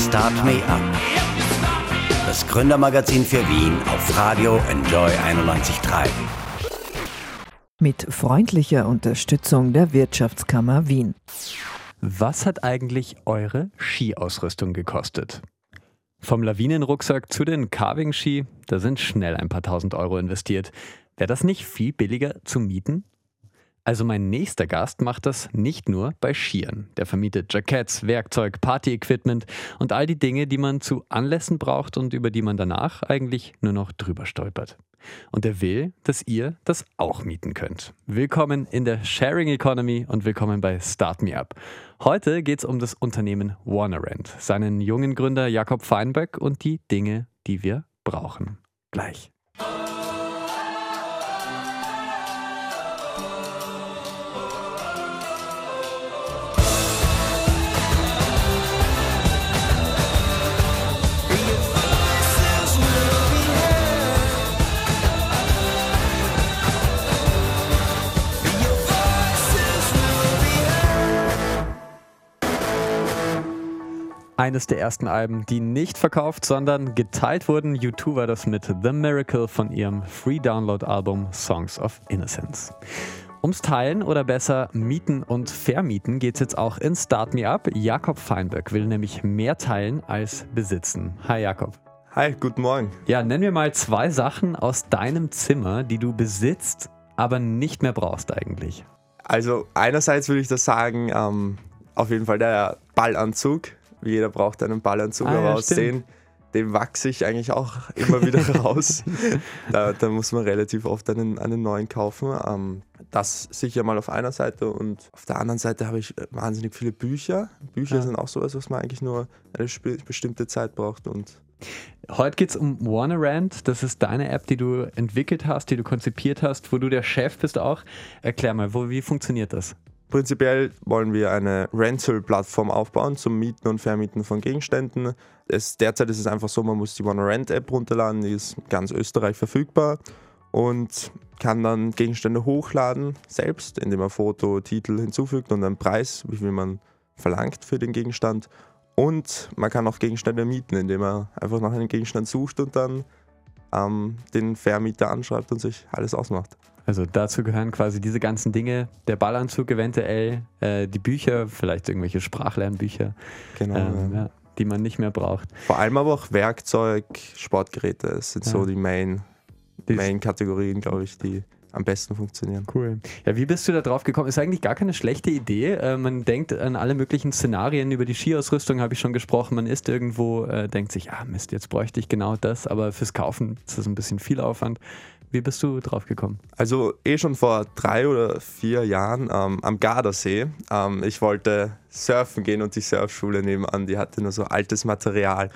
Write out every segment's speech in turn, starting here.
Start Me Up. Das Gründermagazin für Wien auf Radio Enjoy 91.3. Mit freundlicher Unterstützung der Wirtschaftskammer Wien. Was hat eigentlich eure Skiausrüstung gekostet? Vom Lawinenrucksack zu den Carving-Ski, da sind schnell ein paar tausend Euro investiert. Wäre das nicht viel billiger zu mieten? Also mein nächster Gast macht das nicht nur bei Skiern. Der vermietet Jacketts, Werkzeug, Party-Equipment und all die Dinge, die man zu Anlässen braucht und über die man danach eigentlich nur noch drüber stolpert. Und er will, dass ihr das auch mieten könnt. Willkommen in der Sharing Economy und willkommen bei Start Me Up. Heute geht es um das Unternehmen Warnerrent, seinen jungen Gründer Jakob Feinberg und die Dinge, die wir brauchen. Gleich. Eines der ersten Alben, die nicht verkauft, sondern geteilt wurden. U2 war das mit The Miracle von ihrem Free-Download-Album Songs of Innocence. Ums Teilen oder besser Mieten und Vermieten geht es jetzt auch in Start Me Up. Jakob Feinberg will nämlich mehr teilen als besitzen. Hi Jakob. Hi, guten Morgen. Ja, nenn mir mal zwei Sachen aus deinem Zimmer, die du besitzt, aber nicht mehr brauchst eigentlich. Also einerseits würde ich das sagen, ähm, auf jeden Fall der Ballanzug jeder braucht einen Ballanzug, ah, aber ja, aus den, dem wachse ich eigentlich auch immer wieder raus. da, da, muss man relativ oft einen, einen neuen kaufen. Ähm, das sicher mal auf einer Seite und auf der anderen Seite habe ich wahnsinnig viele Bücher. Bücher ja. sind auch sowas, was man eigentlich nur eine bestimmte Zeit braucht und Heute geht es um Warnerand. Das ist deine App, die du entwickelt hast, die du konzipiert hast, wo du der Chef bist auch. Erklär mal, wo, wie funktioniert das? Prinzipiell wollen wir eine Rental-Plattform aufbauen zum Mieten und Vermieten von Gegenständen. Es, derzeit ist es einfach so, man muss die OneRent-App runterladen, die ist ganz Österreich verfügbar und kann dann Gegenstände hochladen selbst, indem man Foto, Titel hinzufügt und einen Preis, wie viel man verlangt für den Gegenstand. Und man kann auch Gegenstände mieten, indem man einfach nach einem Gegenstand sucht und dann ähm, den Vermieter anschreibt und sich alles ausmacht. Also dazu gehören quasi diese ganzen Dinge, der Ballanzug eventuell, äh, die Bücher, vielleicht irgendwelche Sprachlernbücher, genau, ähm, ja. Ja, die man nicht mehr braucht. Vor allem aber auch Werkzeug, Sportgeräte, das sind ja. so die Main, Main-Kategorien, glaube ich, die am besten funktionieren. Cool. Ja, wie bist du da drauf gekommen? Ist eigentlich gar keine schlechte Idee. Äh, man denkt an alle möglichen Szenarien. Über die Skiausrüstung habe ich schon gesprochen. Man ist irgendwo, äh, denkt sich, ah Mist, jetzt bräuchte ich genau das. Aber fürs Kaufen ist das ein bisschen viel Aufwand. Wie bist du drauf gekommen? Also eh schon vor drei oder vier Jahren ähm, am Gardasee. Ähm, ich wollte surfen gehen und die Surfschule nebenan, die hatte nur so altes Material.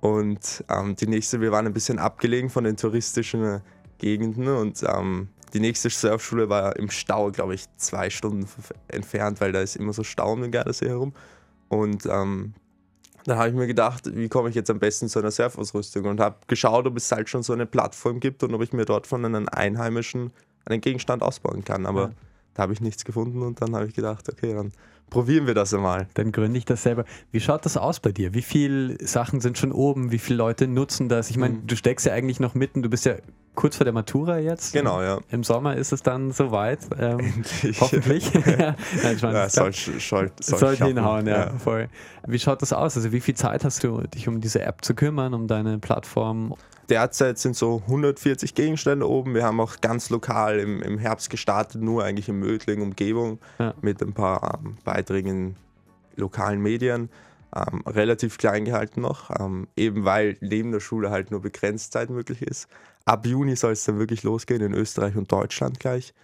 Und ähm, die nächste, wir waren ein bisschen abgelegen von den touristischen Gegenden und ähm, die nächste Surfschule war im Stau, glaube ich, zwei Stunden entfernt, weil da ist immer so Stau um den Gardasee herum. Und ähm, dann habe ich mir gedacht, wie komme ich jetzt am besten zu einer Surfausrüstung und habe geschaut, ob es halt schon so eine Plattform gibt und ob ich mir dort von einem Einheimischen einen Gegenstand ausbauen kann. Aber ja. da habe ich nichts gefunden und dann habe ich gedacht, okay, dann probieren wir das einmal. Dann gründe ich das selber. Wie schaut das aus bei dir? Wie viele Sachen sind schon oben? Wie viele Leute nutzen das? Ich meine, mhm. du steckst ja eigentlich noch mitten, du bist ja kurz vor der Matura jetzt. Genau, ja. Im Sommer ist es dann soweit. Ähm, hoffentlich. Nein, meine, ja, soll, soll, soll, soll hinhauen, ja, ja. Voll. Wie schaut das aus? Also wie viel Zeit hast du, dich um diese App zu kümmern, um deine Plattform? Derzeit sind so 140 Gegenstände oben. Wir haben auch ganz lokal im, im Herbst gestartet, nur eigentlich in Mödling, Umgebung, ja. mit ein paar ähm, Beiträgen in lokalen Medien. Ähm, relativ klein gehalten noch, ähm, eben weil neben der Schule halt nur begrenzt Zeit möglich ist. Ab Juni soll es dann wirklich losgehen in Österreich und Deutschland gleich.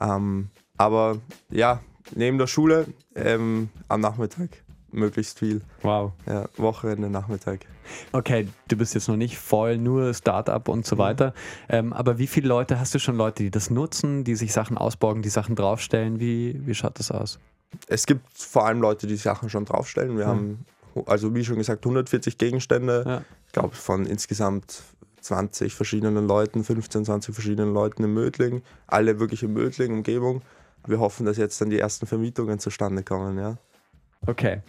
Ähm, aber ja, neben der Schule ähm, am Nachmittag möglichst viel. Wow. Ja, Wochenende, Nachmittag. Okay, du bist jetzt noch nicht voll nur Startup und so mhm. weiter. Ähm, aber wie viele Leute hast du schon Leute, die das nutzen, die sich Sachen ausborgen, die Sachen draufstellen? Wie, wie schaut das aus? Es gibt vor allem Leute, die Sachen schon draufstellen. Wir mhm. haben, also wie schon gesagt, 140 Gegenstände. Ja. Ich glaube, von insgesamt 20 verschiedenen Leuten, 15, 20 verschiedenen Leuten im Mödling, alle wirklich im Mödling, Umgebung. Wir hoffen, dass jetzt dann die ersten Vermietungen zustande kommen, ja. Okay.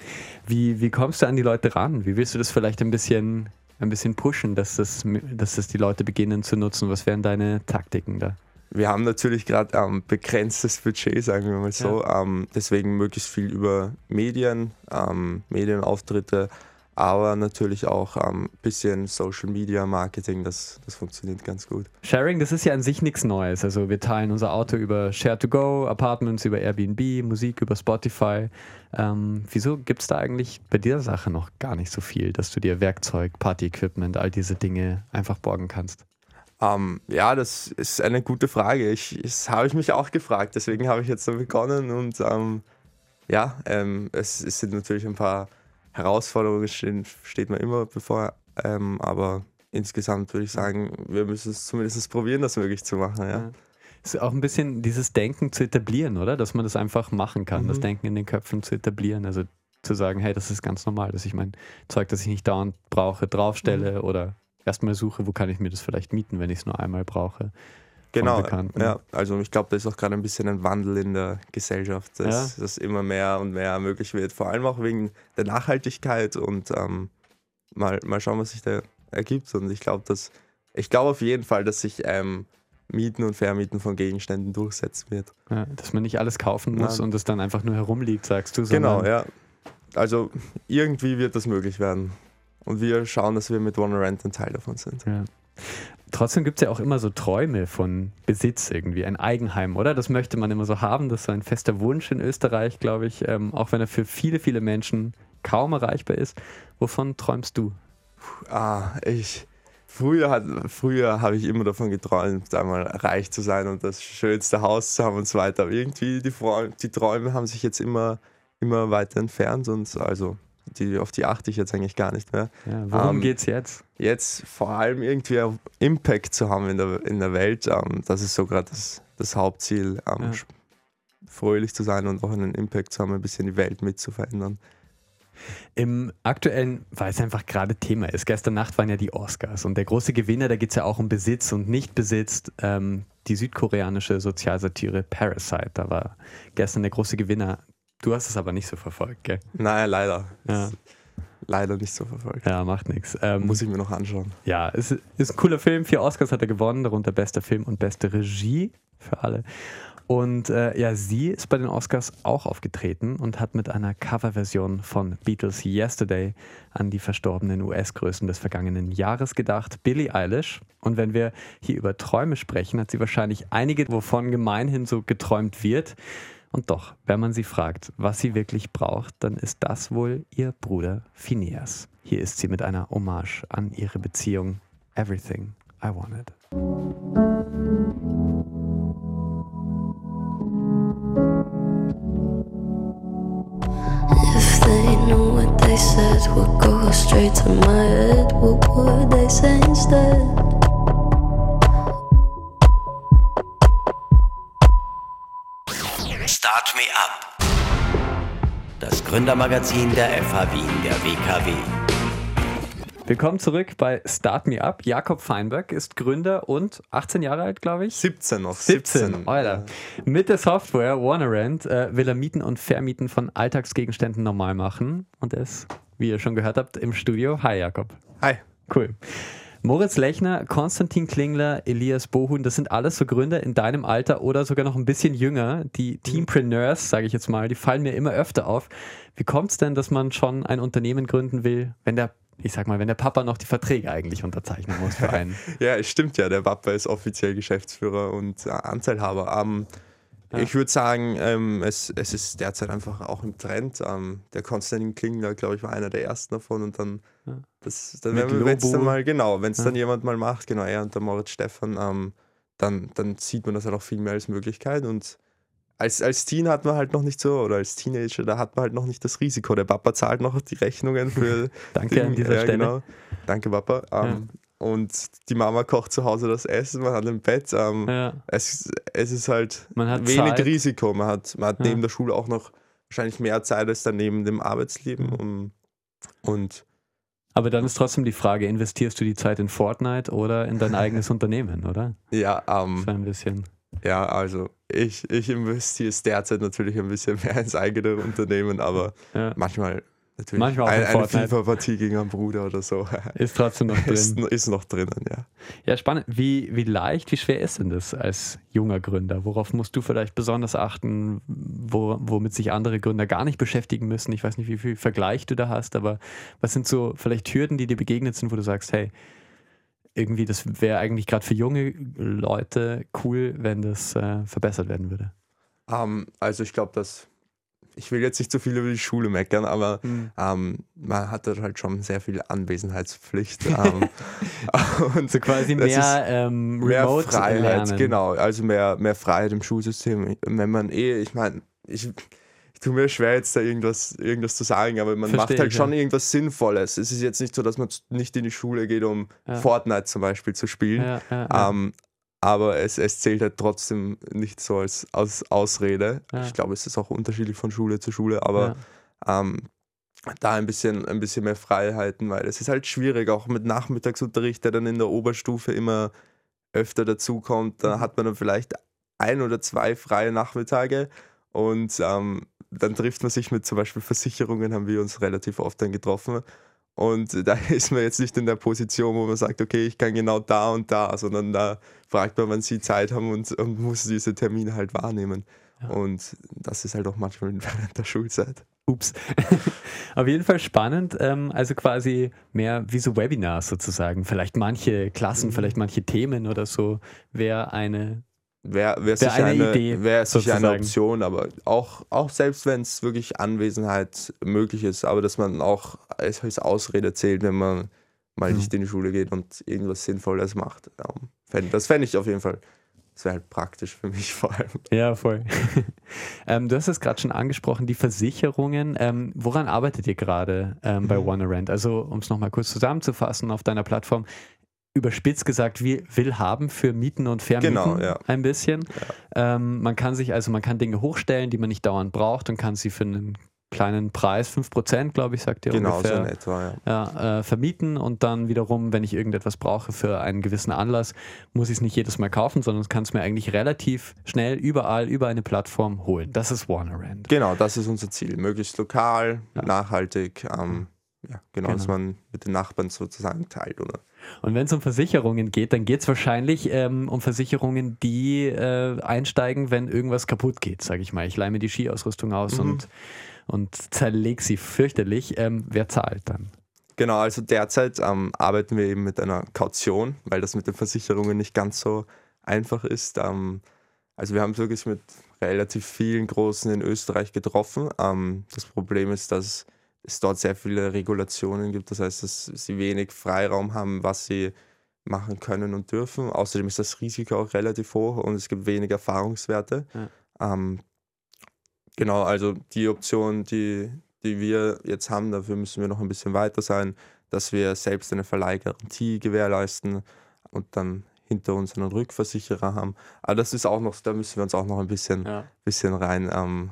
Wie, wie kommst du an die Leute ran? Wie willst du das vielleicht ein bisschen, ein bisschen pushen, dass das, dass das die Leute beginnen zu nutzen? Was wären deine Taktiken da? Wir haben natürlich gerade ähm, begrenztes Budget, sagen wir mal so. Ja. Ähm, deswegen möglichst viel über Medien, ähm, Medienauftritte, aber natürlich auch ein ähm, bisschen Social Media Marketing, das, das funktioniert ganz gut. Sharing, das ist ja an sich nichts Neues. Also wir teilen unser Auto über Share2Go, Apartments über Airbnb, Musik über Spotify. Ähm, wieso gibt es da eigentlich bei dieser Sache noch gar nicht so viel, dass du dir Werkzeug, Party-Equipment, all diese Dinge einfach borgen kannst? Ähm, ja, das ist eine gute Frage. Ich, das habe ich mich auch gefragt, deswegen habe ich jetzt so begonnen und ähm, ja, ähm, es, es sind natürlich ein paar Herausforderungen stehen, steht man immer bevor. Ähm, aber insgesamt würde ich sagen, wir müssen es zumindest probieren, das möglich zu machen. Ja. Ist auch ein bisschen dieses Denken zu etablieren, oder? Dass man das einfach machen kann, mhm. das Denken in den Köpfen zu etablieren. Also zu sagen, hey, das ist ganz normal, dass ich mein Zeug, das ich nicht dauernd brauche, draufstelle mhm. oder erstmal suche, wo kann ich mir das vielleicht mieten, wenn ich es nur einmal brauche. Genau, ja. Also ich glaube, da ist auch gerade ein bisschen ein Wandel in der Gesellschaft, dass, ja. dass immer mehr und mehr möglich wird. Vor allem auch wegen der Nachhaltigkeit und ähm, mal, mal schauen, was sich da ergibt. Und ich glaube, dass ich glaube auf jeden Fall, dass sich ähm, Mieten und Vermieten von Gegenständen durchsetzen wird. Ja, dass man nicht alles kaufen muss Nein. und es dann einfach nur herumliegt, sagst du. Genau, ja. Also irgendwie wird das möglich werden. Und wir schauen, dass wir mit One Rent ein Teil davon sind. Ja. Trotzdem gibt es ja auch immer so Träume von Besitz irgendwie, ein Eigenheim, oder? Das möchte man immer so haben. Das ist so ein fester Wunsch in Österreich, glaube ich, ähm, auch wenn er für viele, viele Menschen kaum erreichbar ist. Wovon träumst du? Ah, ich. Früher, früher habe ich immer davon geträumt, einmal reich zu sein und das schönste Haus zu haben und so weiter. Aber irgendwie die, die Träume haben sich jetzt immer, immer weiter entfernt und also die, auf die achte ich jetzt eigentlich gar nicht mehr. Ja, worum ähm, geht es jetzt? Jetzt vor allem irgendwie Impact zu haben in der, in der Welt. Ähm, das ist so gerade das, das Hauptziel, ähm, ja. fröhlich zu sein und auch einen Impact zu haben, ein bisschen die Welt mit zu verändern. Im aktuellen, weil es einfach gerade Thema ist, gestern Nacht waren ja die Oscars und der große Gewinner, da geht es ja auch um Besitz und Nichtbesitz. Ähm, die südkoreanische Sozialsatire Parasite, da war gestern der große Gewinner Du hast es aber nicht so verfolgt, gell? Nein, leider. Ja. Leider nicht so verfolgt. Ja, macht nichts. Ähm, Muss ich mir noch anschauen. Ja, es ist ein cooler Film. Vier Oscars hat er gewonnen, darunter bester Film und beste Regie für alle. Und äh, ja, sie ist bei den Oscars auch aufgetreten und hat mit einer Coverversion von Beatles Yesterday an die verstorbenen US-Größen des vergangenen Jahres gedacht, Billie Eilish. Und wenn wir hier über Träume sprechen, hat sie wahrscheinlich einige, wovon gemeinhin so geträumt wird. Und doch, wenn man sie fragt, was sie wirklich braucht, dann ist das wohl ihr Bruder Phineas. Hier ist sie mit einer Hommage an ihre Beziehung Everything I Wanted. If they knew what they said would go straight to my head, what would they say instead? Start Me Up. Das Gründermagazin der FH Wien, der WKW. Willkommen zurück bei Start Me Up. Jakob Feinberg ist Gründer und 18 Jahre alt, glaube ich. 17 noch. 17, 17. Alter. Mit der Software Warnerand äh, will er Mieten und Vermieten von Alltagsgegenständen normal machen und ist, wie ihr schon gehört habt, im Studio. Hi Jakob. Hi. Cool. Moritz Lechner, Konstantin Klingler, Elias Bohun, das sind alles so Gründer in deinem Alter oder sogar noch ein bisschen jünger. Die mhm. Teampreneurs, sage ich jetzt mal, die fallen mir immer öfter auf. Wie kommt es denn, dass man schon ein Unternehmen gründen will, wenn der ich sag mal, wenn der Papa noch die Verträge eigentlich unterzeichnen muss für einen. ja, es stimmt ja, der Papa ist offiziell Geschäftsführer und äh, Anteilhaber. Ähm, ja. Ich würde sagen, ähm, es, es ist derzeit einfach auch im Trend. Ähm, der Konstantin Klingler, glaube ich, war einer der ersten davon und dann, ja. das, dann wenn es dann mal, genau, wenn es ja. dann jemand mal macht, genau, er und der Moritz Stefan, ähm, dann, dann sieht man das halt auch viel mehr als Möglichkeit und als, als Teen hat man halt noch nicht so, oder als Teenager, da hat man halt noch nicht das Risiko. Der Papa zahlt noch die Rechnungen für. Danke den, an dieser Stelle. Genau. Danke, Papa. Ähm, und die Mama kocht zu Hause das Essen, man hat ein Bett. Ähm, ja. es, es ist halt wenig Zeit. Risiko. Man hat, man hat ja. neben der Schule auch noch wahrscheinlich mehr Zeit als dann neben dem Arbeitsleben. Um, und aber dann ist trotzdem die Frage, investierst du die Zeit in Fortnite oder in dein eigenes Unternehmen, oder? Ja, ähm, so ein bisschen. Ja, also ich, ich investiere derzeit natürlich ein bisschen mehr ins eigene Unternehmen, aber ja. manchmal natürlich manchmal ein, eine FIFA-Partie gegen einen Bruder oder so. Ist trotzdem noch drin. Ist, ist, noch drinnen, ja. Ja, spannend. Wie, wie leicht, wie schwer ist denn das als junger Gründer? Worauf musst du vielleicht besonders achten, wo, womit sich andere Gründer gar nicht beschäftigen müssen? Ich weiß nicht, wie viel Vergleich du da hast, aber was sind so vielleicht Hürden, die dir begegnet sind, wo du sagst, hey, irgendwie, das wäre eigentlich gerade für junge Leute cool, wenn das äh, verbessert werden würde? Um, ähm, also ich glaube, dass ich will jetzt nicht zu viel über die Schule meckern, aber mhm. ähm, man hat dort halt schon sehr viel Anwesenheitspflicht. Ähm, und so quasi mehr, ähm, mehr Freiheit, lernen. genau, also mehr, mehr Freiheit im Schulsystem. Wenn man eh, ich meine, ich, tue mir schwer, jetzt da irgendwas, irgendwas zu sagen, aber man Versteh macht halt ich, schon ja. irgendwas Sinnvolles. Es ist jetzt nicht so, dass man nicht in die Schule geht, um ja. Fortnite zum Beispiel zu spielen. Ja, ähm, aber es, es zählt halt trotzdem nicht so als, als Ausrede. Ich glaube, es ist auch unterschiedlich von Schule zu Schule, aber ähm, da ein bisschen, ein bisschen mehr Freiheiten, weil es ist halt schwierig, auch mit Nachmittagsunterricht, der dann in der Oberstufe immer öfter dazukommt. Da mhm. hat man dann vielleicht ein oder zwei freie Nachmittage und ähm, dann trifft man sich mit zum Beispiel Versicherungen, haben wir uns relativ oft dann getroffen. Und da ist man jetzt nicht in der Position, wo man sagt, okay, ich kann genau da und da, sondern da fragt man, wann sie Zeit haben und, und muss diese Termine halt wahrnehmen. Ja. Und das ist halt auch manchmal während der Schulzeit. Ups. Auf jeden Fall spannend. Ähm, also quasi mehr wie so Webinars sozusagen. Vielleicht manche Klassen, mhm. vielleicht manche Themen oder so wäre eine Wäre wär sicher, eine, eine, wär sicher eine Option, aber auch, auch selbst wenn es wirklich Anwesenheit möglich ist, aber dass man auch als, als Ausrede zählt, wenn man mal mhm. nicht in die Schule geht und irgendwas Sinnvolles macht. das fände ich auf jeden Fall. Das wäre halt praktisch für mich vor allem. Ja, voll. ähm, du hast es gerade schon angesprochen, die Versicherungen. Ähm, woran arbeitet ihr gerade ähm, bei mhm. Also, um es nochmal kurz zusammenzufassen auf deiner Plattform, überspitzt gesagt wie will haben für Mieten und Vermieten genau, ja. ein bisschen. Ja. Ähm, man kann sich also man kann Dinge hochstellen, die man nicht dauernd braucht und kann sie für einen kleinen Preis, 5%, glaube ich, sagt ihr genau, ungefähr, so in etwa, ja. ja äh, vermieten und dann wiederum, wenn ich irgendetwas brauche für einen gewissen Anlass, muss ich es nicht jedes Mal kaufen, sondern kann es mir eigentlich relativ schnell überall über eine Plattform holen. Das ist Warner Rand. Genau, das ist unser Ziel. Möglichst lokal, nachhaltig, ähm, ja, genau, genau, dass man mit den Nachbarn sozusagen teilt, oder? Und wenn es um Versicherungen geht, dann geht es wahrscheinlich ähm, um Versicherungen, die äh, einsteigen, wenn irgendwas kaputt geht, sage ich mal. Ich leih mir die Skiausrüstung aus mhm. und, und zerleg sie fürchterlich. Ähm, wer zahlt dann? Genau, also derzeit ähm, arbeiten wir eben mit einer Kaution, weil das mit den Versicherungen nicht ganz so einfach ist. Ähm, also wir haben es wirklich mit relativ vielen Großen in Österreich getroffen. Ähm, das Problem ist, dass es dort sehr viele Regulationen gibt. Das heißt, dass sie wenig Freiraum haben, was sie machen können und dürfen. Außerdem ist das Risiko auch relativ hoch und es gibt wenig Erfahrungswerte. Ja. Ähm, genau, also die Option, die, die wir jetzt haben, dafür müssen wir noch ein bisschen weiter sein, dass wir selbst eine Verleihgarantie gewährleisten und dann hinter uns einen Rückversicherer haben. Aber das ist auch noch, da müssen wir uns auch noch ein bisschen, ja. bisschen rein, ähm,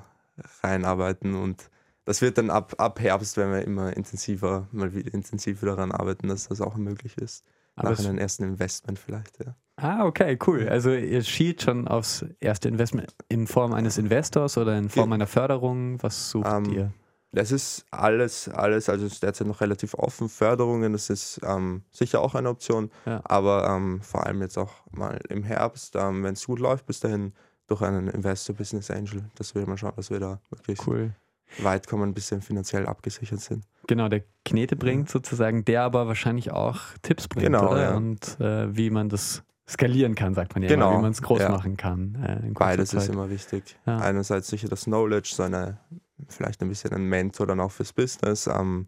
reinarbeiten und das wird dann ab, ab Herbst, wenn wir immer intensiver, mal wieder intensiver daran arbeiten, dass das auch möglich ist. Aber Nach einem ersten Investment vielleicht, ja. Ah, okay, cool. Also ihr schielt schon aufs erste Investment in Form eines Investors oder in Form ja. einer Förderung. Was sucht ähm, ihr? Das ist alles, alles, also ist derzeit noch relativ offen. Förderungen, das ist ähm, sicher auch eine Option, ja. aber ähm, vor allem jetzt auch mal im Herbst, ähm, wenn es gut läuft, bis dahin durch einen Investor Business Angel. Das will man schauen, dass wir da wirklich cool weit kommen, ein bisschen finanziell abgesichert sind. Genau, der Knete bringt ja. sozusagen, der aber wahrscheinlich auch Tipps bringt, genau? Ja. Und äh, wie man das skalieren kann, sagt man ja genau. immer, wie man es groß ja. machen kann. Äh, Beides Zeit. ist immer wichtig. Einerseits sicher das Knowledge, so eine, vielleicht ein bisschen ein Mentor dann auch fürs Business, ähm,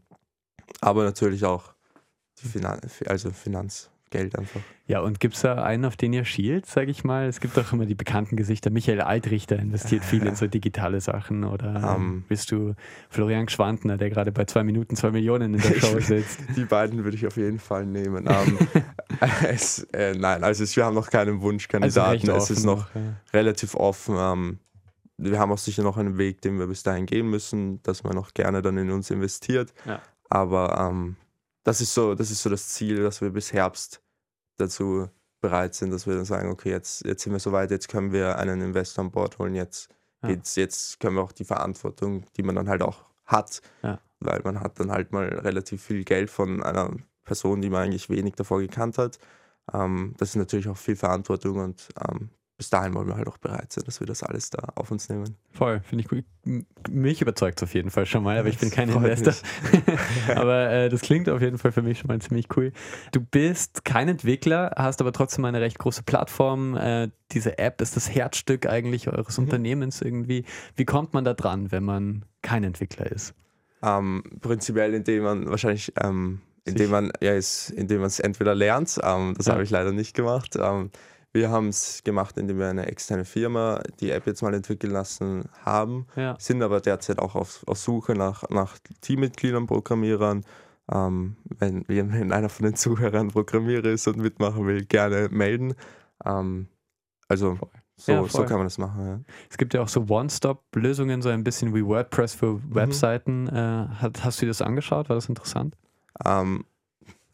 aber natürlich auch die Finan also Finanz, Geld einfach. Ja, und gibt es da einen, auf den ihr schielt, sage ich mal? Es gibt doch immer die bekannten Gesichter. Michael Altrichter investiert viel in so digitale Sachen. Oder um, ähm, bist du Florian Schwantner, der gerade bei zwei Minuten zwei Millionen in der Show sitzt? die beiden würde ich auf jeden Fall nehmen. Um, es, äh, nein, also es, wir haben noch keinen Wunschkandidaten. Also es ist noch ja. relativ offen. Um, wir haben auch sicher noch einen Weg, den wir bis dahin gehen müssen, dass man noch gerne dann in uns investiert. Ja. Aber das ist so, das ist so das Ziel, dass wir bis Herbst dazu bereit sind, dass wir dann sagen, okay, jetzt, jetzt sind wir soweit, jetzt können wir einen Investor an Bord holen, jetzt Ja. geht's, jetzt können wir auch die Verantwortung, die man dann halt auch hat, Ja. weil man hat dann halt mal relativ viel Geld von einer Person, die man eigentlich wenig davor gekannt hat. Ähm, das ist natürlich auch viel Verantwortung und ähm, bis dahin wollen wir halt auch bereit sein, dass wir das alles da auf uns nehmen. Voll, finde ich gut. Mich überzeugt es auf jeden Fall schon mal, aber ich bin kein Investor. aber äh, das klingt auf jeden Fall für mich schon mal ziemlich cool. Du bist kein Entwickler, hast aber trotzdem eine recht große Plattform. Äh, diese App ist das Herzstück eigentlich eures Mhm. Unternehmens irgendwie. Wie kommt man da dran, wenn man kein Entwickler ist? Ähm, prinzipiell, indem man wahrscheinlich, ähm, indem man, ja, ist, indem man es entweder lernt, ähm, das Ja. habe ich leider nicht gemacht. Wir haben es gemacht, indem wir eine externe Firma die App jetzt mal entwickeln lassen haben, Ja. sind aber derzeit auch auf, auf Suche nach, nach Teammitgliedern, Programmierern. Ähm, wenn, wenn einer von den Zuhörern Programmierer ist und mitmachen will, gerne melden. Ähm, also so, Ja, so kann man das machen. Ja. Es gibt ja auch so One-Stop-Lösungen, so ein bisschen wie WordPress für Mhm. Webseiten. Äh, hat, hast du dir das angeschaut? War das interessant? Ähm,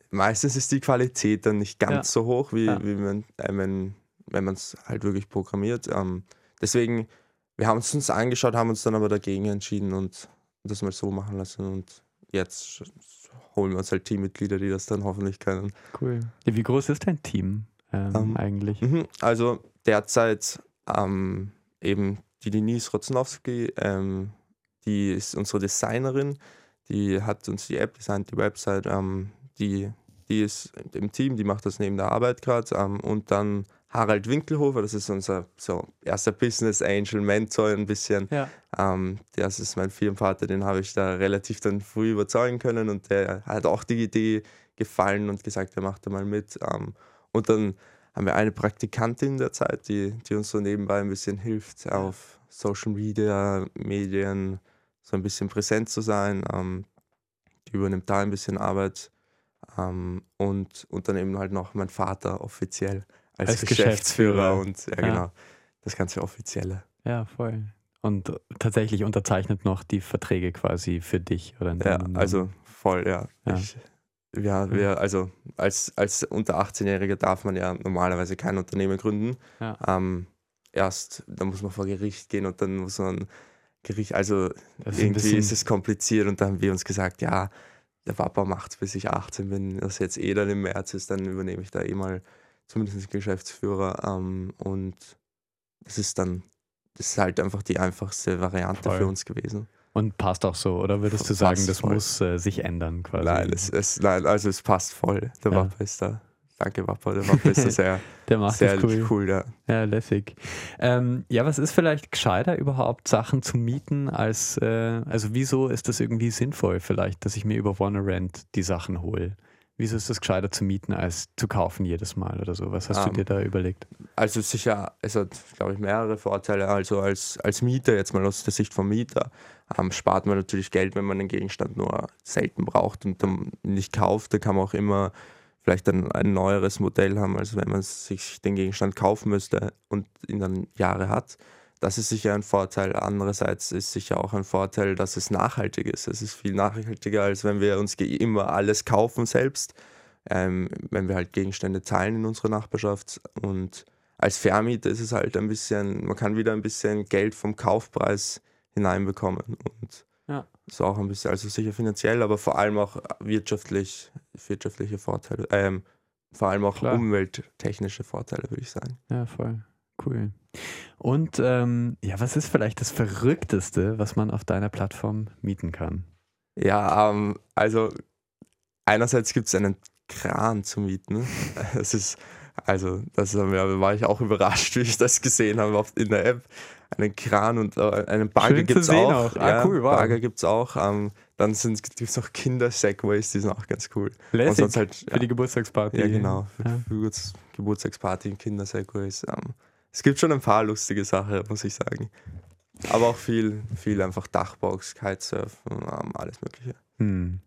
meistens ist die Qualität dann nicht ganz Ja. so hoch, wie, Ja. wie man, äh, wenn, wenn man es halt wirklich programmiert. Ähm, deswegen, wir haben es uns angeschaut, haben uns dann aber dagegen entschieden und das mal so machen lassen. Und jetzt holen wir uns halt Teammitglieder, die das dann hoffentlich können. Cool. Ja, wie groß ist dein Team ähm, Ähm, eigentlich? Mhm. Also derzeit ähm, eben die Denise Rotznowski, ähm, die ist unsere Designerin, die hat uns die App designt, die Website, ähm, die, die ist im Team, die macht das neben der Arbeit gerade ähm, und dann Harald Winkelhofer, das ist unser so erster Business Angel Mentor ein bisschen. Ja. Ähm, das ist mein Firmenvater, den habe ich da relativ dann früh überzeugen können und der hat auch die Idee gefallen und gesagt, er macht da mal mit. Ähm, und dann haben wir eine Praktikantin der Zeit, die, die uns so nebenbei ein bisschen hilft, auf Social Media, Medien so ein bisschen präsent zu sein. Ähm, die übernimmt da ein bisschen Arbeit. Ähm, und, und dann eben halt noch mein Vater offiziell als, Als Geschäftsführer, Geschäftsführer. und ja, Ja. genau, das ganze Offizielle. Ja, voll. Und tatsächlich unterzeichnet noch die Verträge quasi für dich oder Ja, also voll, ja. Ja. Ich, ja, wir, also als, als unter 18-Jähriger darf man ja normalerweise kein Unternehmen gründen. Ja. Ähm, erst, da muss man vor Gericht gehen und dann muss man Gericht, also Das ist irgendwie bisschen- ist es kompliziert und dann haben wir uns gesagt, ja, der Papa macht es bis ich 18 bin, das jetzt eh dann im März ist, dann übernehme ich da eh mal zumindest Geschäftsführer ähm, und das ist dann, das ist halt einfach die einfachste Variante Voll. für uns gewesen. Und passt auch so, oder würdest du Passt sagen, das voll. muss äh, sich ändern quasi? Nein, es, es, nein, also es passt voll. Der Ja. Papa ist da. Danke, Papa. Der Papa ist sehr, Der macht sehr cool. cool. ja. Ja, lässig. Ähm, ja, was ist vielleicht gescheiter überhaupt, Sachen zu mieten, als, äh, also wieso ist das irgendwie sinnvoll vielleicht, dass ich mir über WannaRent die Sachen hole? Wieso ist das gescheiter zu mieten, als zu kaufen jedes Mal oder so? Was hast du Ähm, dir da überlegt? Also sicher, es hat, glaube ich, mehrere Vorteile. Also als, als Mieter, jetzt mal aus der Sicht vom Mieter, ähm, spart man natürlich Geld, wenn man den Gegenstand nur selten braucht und dann nicht kauft. Da kann man auch immer vielleicht dann ein neueres Modell haben, als wenn man sich den Gegenstand kaufen müsste und ihn dann Jahre hat. Das ist sicher ein Vorteil. Andererseits ist sicher auch ein Vorteil, dass es nachhaltig ist. Es ist viel nachhaltiger, als wenn wir uns immer alles kaufen selbst. Ähm, wenn wir halt Gegenstände teilen in unserer Nachbarschaft. Und als Vermieter ist es halt ein bisschen, man kann wieder ein bisschen Geld vom Kaufpreis hineinbekommen. Und Ja. so auch ein bisschen, also sicher finanziell, aber vor allem auch wirtschaftlich, wirtschaftliche Vorteile. Ähm, vor allem auch Klar. umwelttechnische Vorteile, würde ich sagen. Ja, voll. Cool. Und ähm, ja, was ist vielleicht das Verrückteste, was man auf deiner Plattform mieten kann? Ja, ähm, also einerseits gibt es einen Kran zu mieten. Das ist, also, das wir- war ich auch überrascht, wie ich das gesehen habe in der App. Einen Kran und äh, einen Bagger gibt es auch. auch. Ah, cool, wow. Bagger gibt es auch. Ähm, dann gibt es noch Kinder-Segways, die sind auch ganz cool. Und Lässig. sonst halt, Für ja, die Geburtstagsparty. ja genau, für, Ja. für Geburts- Geburtstagsparty und Kinder-Segways. Ähm, es gibt schon ein paar lustige Sachen, muss ich sagen. Aber auch viel, viel einfach Dachbox, Kitesurfen, ähm, alles Mögliche. Hm.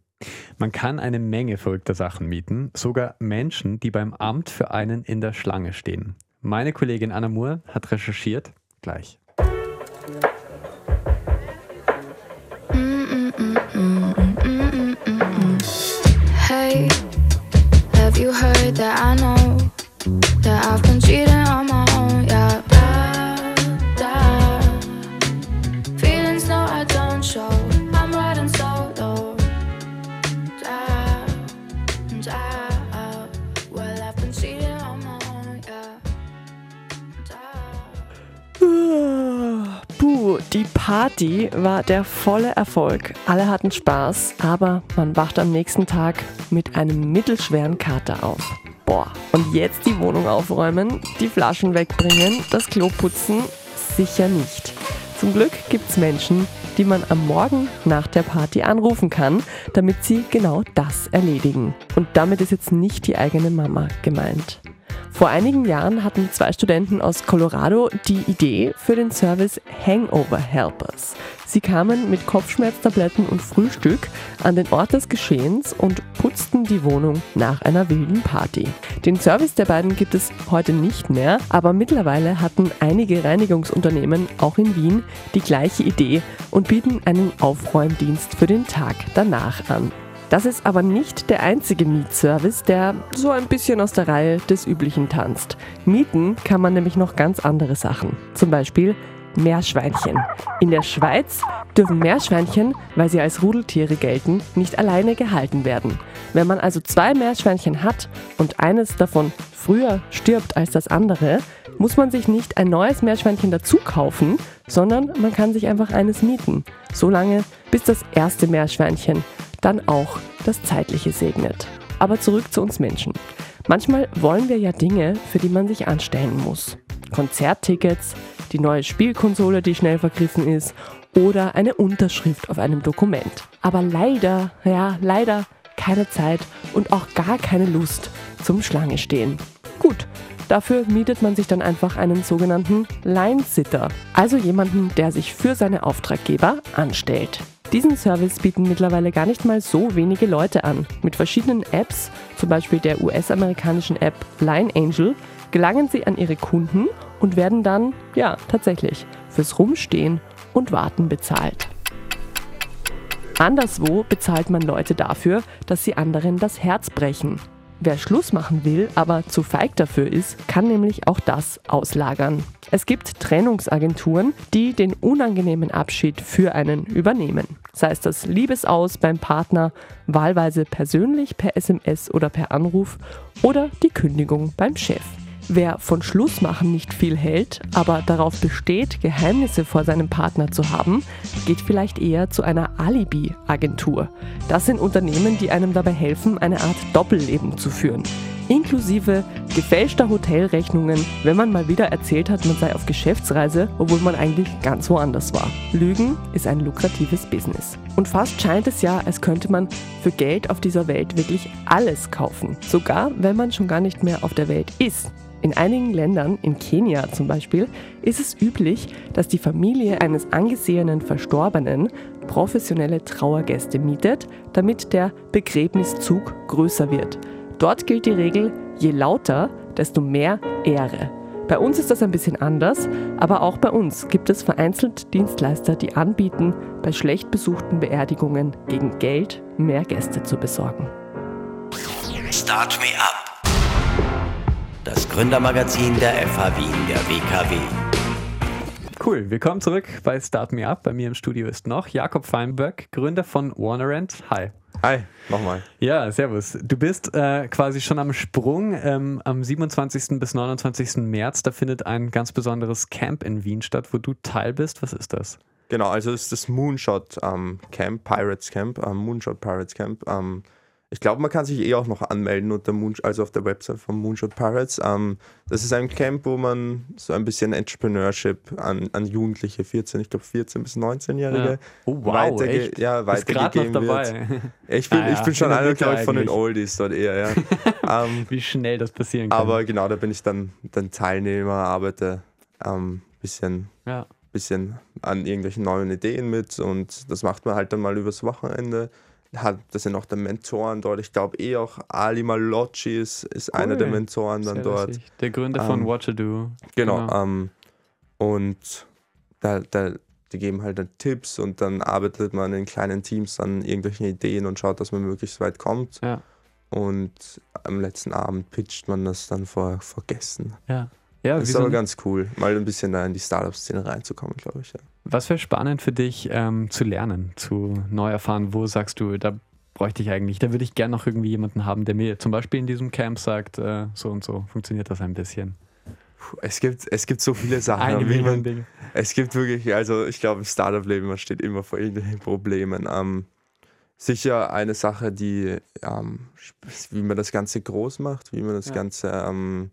Man kann eine Menge verrückter Sachen mieten, sogar Menschen, die beim Amt für einen in der Schlange stehen. Meine Kollegin Anna Moore hat recherchiert. Gleich. Hey, have you heard that I know that I've been cheating on my Die Party war der volle Erfolg. Alle hatten Spaß, aber man wacht am nächsten Tag mit einem mittelschweren Kater auf. Boah, und jetzt die Wohnung aufräumen, die Flaschen wegbringen, das Klo putzen? Sicher nicht. Zum Glück gibt's Menschen, die man am Morgen nach der Party anrufen kann, damit sie genau das erledigen. Und damit ist jetzt nicht die eigene Mama gemeint. Vor einigen Jahren hatten zwei Studenten aus Colorado die Idee für den Service Hangover Helpers. Sie kamen mit Kopfschmerztabletten und Frühstück an den Ort des Geschehens und putzten die Wohnung nach einer wilden Party. Den Service der beiden gibt es heute nicht mehr, aber mittlerweile hatten einige Reinigungsunternehmen auch in Wien die gleiche Idee und bieten einen Aufräumdienst für den Tag danach an. Das ist aber nicht der einzige Mietservice, der so ein bisschen aus der Reihe des Üblichen tanzt. Mieten kann man nämlich noch ganz andere Sachen. Zum Beispiel Meerschweinchen. In der Schweiz dürfen Meerschweinchen, weil sie als Rudeltiere gelten, nicht alleine gehalten werden. Wenn man also zwei Meerschweinchen hat und eines davon früher stirbt als das andere, muss man sich nicht ein neues Meerschweinchen dazu kaufen, sondern man kann sich einfach eines mieten. So lange, bis das erste Meerschweinchen dann auch das Zeitliche segnet. Aber zurück zu uns Menschen. Manchmal wollen wir ja Dinge, für die man sich anstellen muss. Konzerttickets, die neue Spielkonsole, die schnell vergriffen ist oder eine Unterschrift auf einem Dokument. Aber leider, ja, leider keine Zeit und auch gar keine Lust zum Schlange stehen. Gut, dafür mietet man sich dann einfach einen sogenannten Line-Sitter, also jemanden, der sich für seine Auftraggeber anstellt. Diesen Service bieten mittlerweile gar nicht mal so wenige Leute an. Mit verschiedenen Apps, zum Beispiel der US-amerikanischen App Line Angel, gelangen sie an ihre Kunden und werden dann, ja, tatsächlich, fürs Rumstehen und Warten bezahlt. Anderswo bezahlt man Leute dafür, dass sie anderen das Herz brechen. Wer Schluss machen will, aber zu feig dafür ist, kann nämlich auch das auslagern. Es gibt Trennungsagenturen, die den unangenehmen Abschied für einen übernehmen. Sei es das Liebesaus beim Partner, wahlweise persönlich per SMS oder per Anruf oder die Kündigung beim Chef. Wer von Schlussmachen nicht viel hält, aber darauf besteht, Geheimnisse vor seinem Partner zu haben, geht vielleicht eher zu einer Alibi-Agentur. Das sind Unternehmen, die einem dabei helfen, eine Art Doppelleben zu führen. Inklusive gefälschter Hotelrechnungen, wenn man mal wieder erzählt hat, man sei auf Geschäftsreise, obwohl man eigentlich ganz woanders war. Lügen ist ein lukratives Business. Und fast scheint es ja, als könnte man für Geld auf dieser Welt wirklich alles kaufen. Sogar wenn man schon gar nicht mehr auf der Welt ist. In einigen Ländern, in Kenia zum Beispiel, ist es üblich, dass die Familie eines angesehenen Verstorbenen professionelle Trauergäste mietet, damit der Begräbniszug größer wird. Dort gilt die Regel, je lauter, desto mehr Ehre. Bei uns ist das ein bisschen anders, aber auch bei uns gibt es vereinzelt Dienstleister, die anbieten, bei schlecht besuchten Beerdigungen gegen Geld mehr Gäste zu besorgen. Start Me Up. Das Gründermagazin der FH Wien, der WKW. Cool, willkommen zurück bei Start Me Up. Bei mir im Studio ist noch Jakob Feinberg, Gründer von Warnerant. Hi. Hi, nochmal. Ja, servus. Du bist äh, quasi schon am Sprung. Ähm, am 27. bis 29. März, da findet ein ganz besonderes Camp in Wien statt, wo du Teil bist. Was ist das? Genau, also es ist das Moonshot ähm, Camp, Pirates Camp, ähm, Moonshot Pirates Camp. Ich glaube, man kann sich eh auch noch anmelden unter Moon, also auf der Website von Moonshot Pirates. Ähm, das ist ein Camp, wo man so ein bisschen Entrepreneurship an, an Jugendliche, 14, ich glaube 14 bis 19-Jährige, Ja. Oh, wow, weiterge echt? ja, weitergegeben noch wird. dabei. Ich bin, Ah ja, ich bin schon einer, glaube ich, von den. Oldies dort eher, ja. ähm, Wie schnell das passieren kann. aber genau, da bin ich dann, dann Teilnehmer, arbeite ein ähm, bisschen ja. bisschen an irgendwelchen neuen Ideen mit und das macht man halt dann mal übers Wochenende. Hat, das sind auch die Mentoren dort. Ich glaube eh auch Ali Malocci ist, ist einer der Cool. Mentoren dann Sehr dort. lustig. Der Gründer von Ähm, What to Do. Genau. Ähm, und da, da, die geben halt dann Tipps und dann arbeitet man in kleinen Teams an irgendwelchen Ideen und schaut, dass man möglichst weit kommt. Ja. und am letzten Abend pitcht man das dann vor, vor Gästen. Ja. Ja, Das ist aber ganz cool, mal ein bisschen da in die Startup-Szene reinzukommen, glaube ich. Ja. Was wäre spannend für dich ähm, zu lernen, zu neu erfahren? Wo sagst du, da bräuchte ich eigentlich, da würde ich gerne noch irgendwie jemanden haben, der mir zum Beispiel in diesem Camp sagt, äh, so und so funktioniert das ein bisschen. Es gibt, es gibt so viele Sachen, wie man, Dinge. Es gibt wirklich, also ich glaube, im Startup-Leben, man steht immer vor irgendwelchen Problemen. Ähm, sicher eine Sache, die, ähm, wie man das Ganze groß macht, wie man das Ja. Ganze ähm,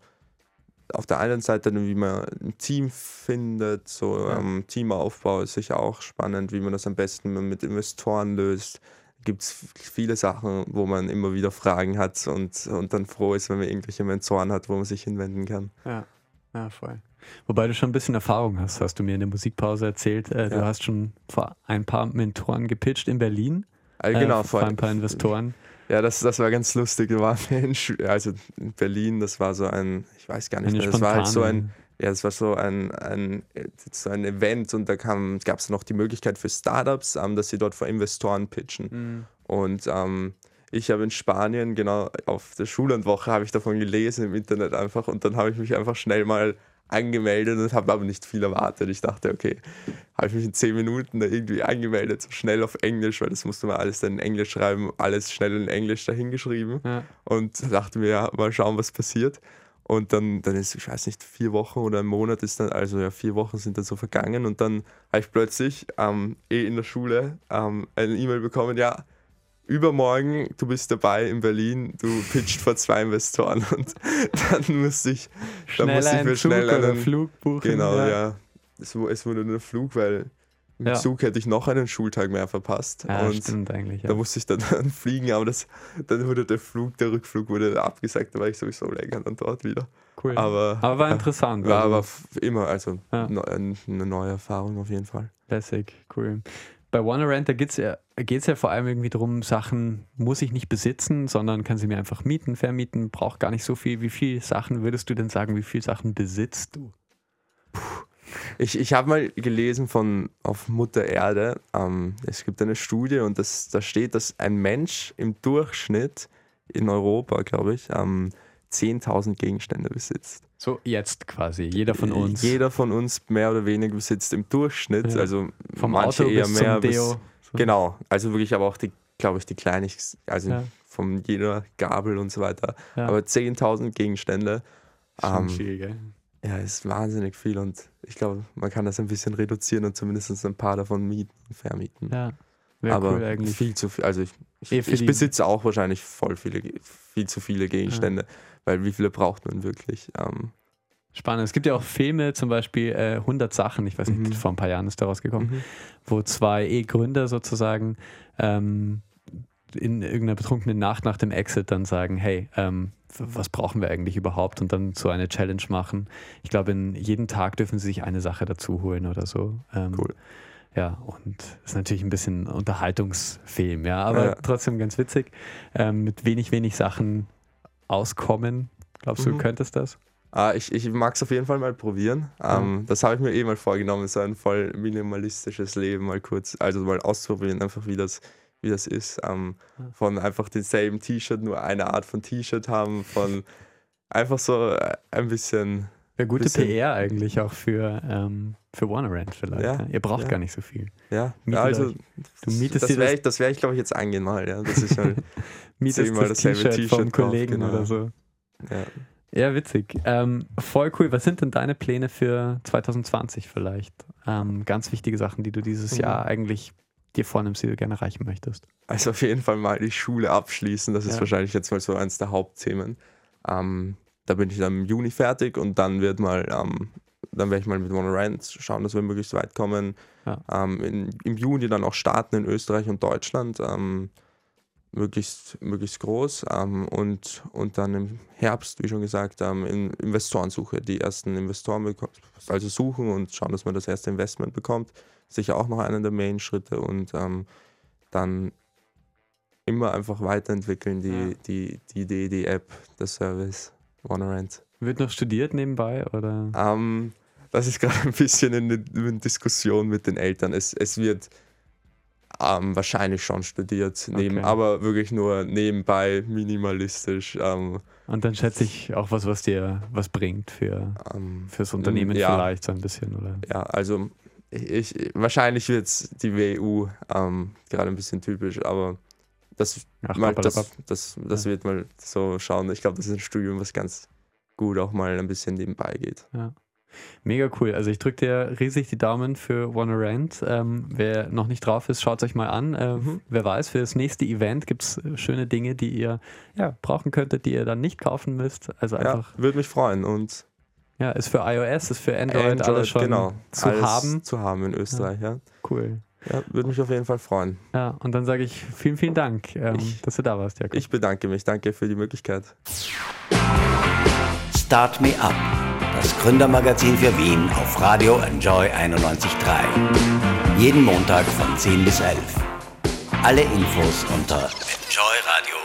auf der einen Seite, wie man ein Team findet, so Ja. ähm, Teamaufbau ist sicher auch spannend, wie man das am besten mit Investoren löst. Gibt es viele Sachen, wo man immer wieder Fragen hat und, und dann froh ist, wenn man irgendwelche Mentoren hat, wo man sich hinwenden kann. Ja, ja, voll. Wobei du schon ein bisschen Erfahrung hast, hast du mir in der Musikpause erzählt. Äh, Du Ja. hast schon vor ein paar Mentoren gepitcht in Berlin. Also genau, äh, vor ein paar Investoren. Ja, das, das war ganz lustig. Da waren wir in, also in Berlin, das war so ein, ich weiß gar nicht mehr, das war halt so ein, ja, das war so ein, ein, so ein Event und da gab es noch die Möglichkeit für Startups, ähm, dass sie dort vor Investoren pitchen. Mhm. Und ähm, ich habe in Spanien, genau auf der Schullandwoche, habe ich davon gelesen im Internet einfach und dann habe ich mich einfach schnell mal angemeldet und habe aber nicht viel erwartet. Ich dachte, okay, habe ich mich in zehn Minuten da irgendwie angemeldet, so schnell auf Englisch, weil das musste man alles dann in Englisch schreiben, alles schnell in Englisch dahingeschrieben Ja. und dachte mir, ja, mal schauen, was passiert. Und dann, dann ist, ich weiß nicht, vier Wochen oder ein Monat ist dann, also ja, vier Wochen sind dann so vergangen und dann habe ich plötzlich ähm, eh in der Schule ähm, eine E-Mail bekommen, ja, übermorgen, du bist dabei in Berlin, du pitcht vor zwei Investoren und dann musste ich, dann musste ich mir schnell einen, Flug buchen. genau, ja, Es, wu- es wurde nur ein Flug, weil im Ja. Zug hätte ich noch einen Schultag mehr verpasst Ja, und stimmt eigentlich. Ja. da musste ich dann, dann fliegen, aber das, dann wurde der Flug, der Rückflug wurde abgesagt, da war ich sowieso länger dann dort wieder. cool. Aber, Aber war interessant. war also aber immer, also Ja. neu- eine neue Erfahrung auf jeden Fall. Lässig, cool. Bei WannaRent, da geht es ja, ja vor allem irgendwie darum, Sachen muss ich nicht besitzen, sondern kann sie mir einfach mieten, vermieten, braucht gar nicht so viel. Wie viele Sachen würdest du denn sagen, wie viele Sachen besitzt du? Ich, ich habe mal gelesen von auf Mutter Erde, ähm, es gibt eine Studie und das, da steht, dass ein Mensch im Durchschnitt in Europa, glaube ich, ähm, 10.000 Gegenstände besitzt. So jetzt quasi, jeder von uns. Jeder von uns mehr oder weniger besitzt im Durchschnitt, Ja. also Vom manche Auto eher bis mehr. zum bis- Deo. Genau, also wirklich aber auch die, glaube ich, die kleinigsten, also Ja. von jeder Gabel und so weiter. Ja. Aber 10.000 Gegenstände, Schon ähm, viel, gell? ja, ist wahnsinnig viel und ich glaube, man kann das ein bisschen reduzieren und zumindest ein paar davon mieten und vermieten. Ja. Wäre aber cool eigentlich. viel zu viel, also ich, ich, Eh ich die- besitze auch wahrscheinlich voll viele, viel zu viele Gegenstände, weil wie viele braucht man wirklich? Ähm, Spannend. Es gibt ja auch Filme, zum Beispiel äh, 100 Sachen, ich weiß nicht, Mhm. vor ein paar Jahren ist da rausgekommen, mhm. wo zwei E-Gründer sozusagen ähm, in irgendeiner betrunkenen Nacht nach dem Exit dann sagen, hey, ähm, was brauchen wir eigentlich überhaupt? Und dann so eine Challenge machen. Ich glaube, in jeden Tag dürfen sie sich eine Sache dazu holen oder so. Ähm, Cool. Ja, und ist natürlich ein bisschen Unterhaltungsfilm, ja, aber Ja. trotzdem ganz witzig. Ähm, mit wenig, wenig Sachen auskommen. Glaubst du, Mhm. du könntest das? Ah, ich ich mag es auf jeden Fall mal probieren. Ähm, das habe ich mir eh mal vorgenommen, so ein voll minimalistisches Leben mal kurz, also mal ausprobieren, einfach wie das, wie das ist. Ähm, von einfach denselben T-Shirt, nur eine Art von T-Shirt haben, von einfach so äh, ein bisschen, Wäre gute Bisschen- PR eigentlich auch für, ähm, für WannaRent vielleicht. Ja, Ja, Ihr braucht ja. gar nicht so viel. ja, Mietet ja also euch. Du mietest das das- ich, das werd ich glaube ich jetzt angehen mal, ja. Das ist halt, Mietest das T-Shirt vom T-Shirt kauft, Kollegen genau. oder so. ja. Ja, witzig. Ähm, voll cool. Was sind denn deine Pläne für 2020 vielleicht? Ähm, ganz wichtige Sachen, die du dieses Mhm. Jahr eigentlich dir vornimmst, die du gerne erreichen möchtest. Also auf jeden Fall mal die Schule abschließen. Das ist Ja. wahrscheinlich jetzt mal so eins der Hauptthemen. Ähm, da bin ich dann im Juni fertig und dann wird mal, ähm, dann werde ich mal mit One Rant schauen, dass wir möglichst weit kommen. Ja. Ähm, in, Im Juni dann auch starten in Österreich und Deutschland. Möglichst, möglichst groß. Ähm, und, und dann im Herbst, wie schon gesagt, ähm, in Investorensuche. Die ersten Investoren beko- also suchen und schauen, dass man das erste Investment bekommt. Sicher auch noch einer der Main-Schritte und ähm, dann immer einfach weiterentwickeln, die, Ja. die, die Idee, die App, der Service, OneRent. Wird noch studiert nebenbei oder? Ähm, das ist gerade ein bisschen in, in Diskussion mit den Eltern. Es, es wird ähm, wahrscheinlich schon studiert, neben, Okay. aber wirklich nur nebenbei, minimalistisch. Ähm, Und dann schätze ich auch was, was dir was bringt für, ähm, fürs Unternehmen ja. vielleicht so ein bisschen, oder? Ja, also ich, ich, wahrscheinlich wird es die WU ähm, gerade ein bisschen typisch, aber das, Ach, mal, das, das, das Ja. wird mal so schauen. Ich glaube, das ist ein Studium, was ganz gut auch mal ein bisschen nebenbei geht. Mega cool. Also ich drücke dir riesig die Daumen für Wanna Rant. Ähm, wer noch nicht drauf ist, schaut es euch mal an. Äh, Mhm. Wer weiß, für das nächste Event gibt es schöne Dinge, die ihr ja, brauchen könntet, die ihr dann nicht kaufen müsst. Also Ja, einfach, würde mich freuen und ja, ist für iOS, ist für Android, alles schon genau, zu alles haben. zu haben in Österreich. Ja, Cool. ja würde mich auf jeden Fall freuen. Ja, und dann sage ich vielen, vielen Dank, ähm, Ich- dass du da warst, Jakob. Ich bedanke mich, danke für die Möglichkeit. Start Me Up, das Gründermagazin für Wien auf Radio Enjoy 91.3. Jeden Montag von 10 bis 11. Alle Infos unter enjoyradio.at.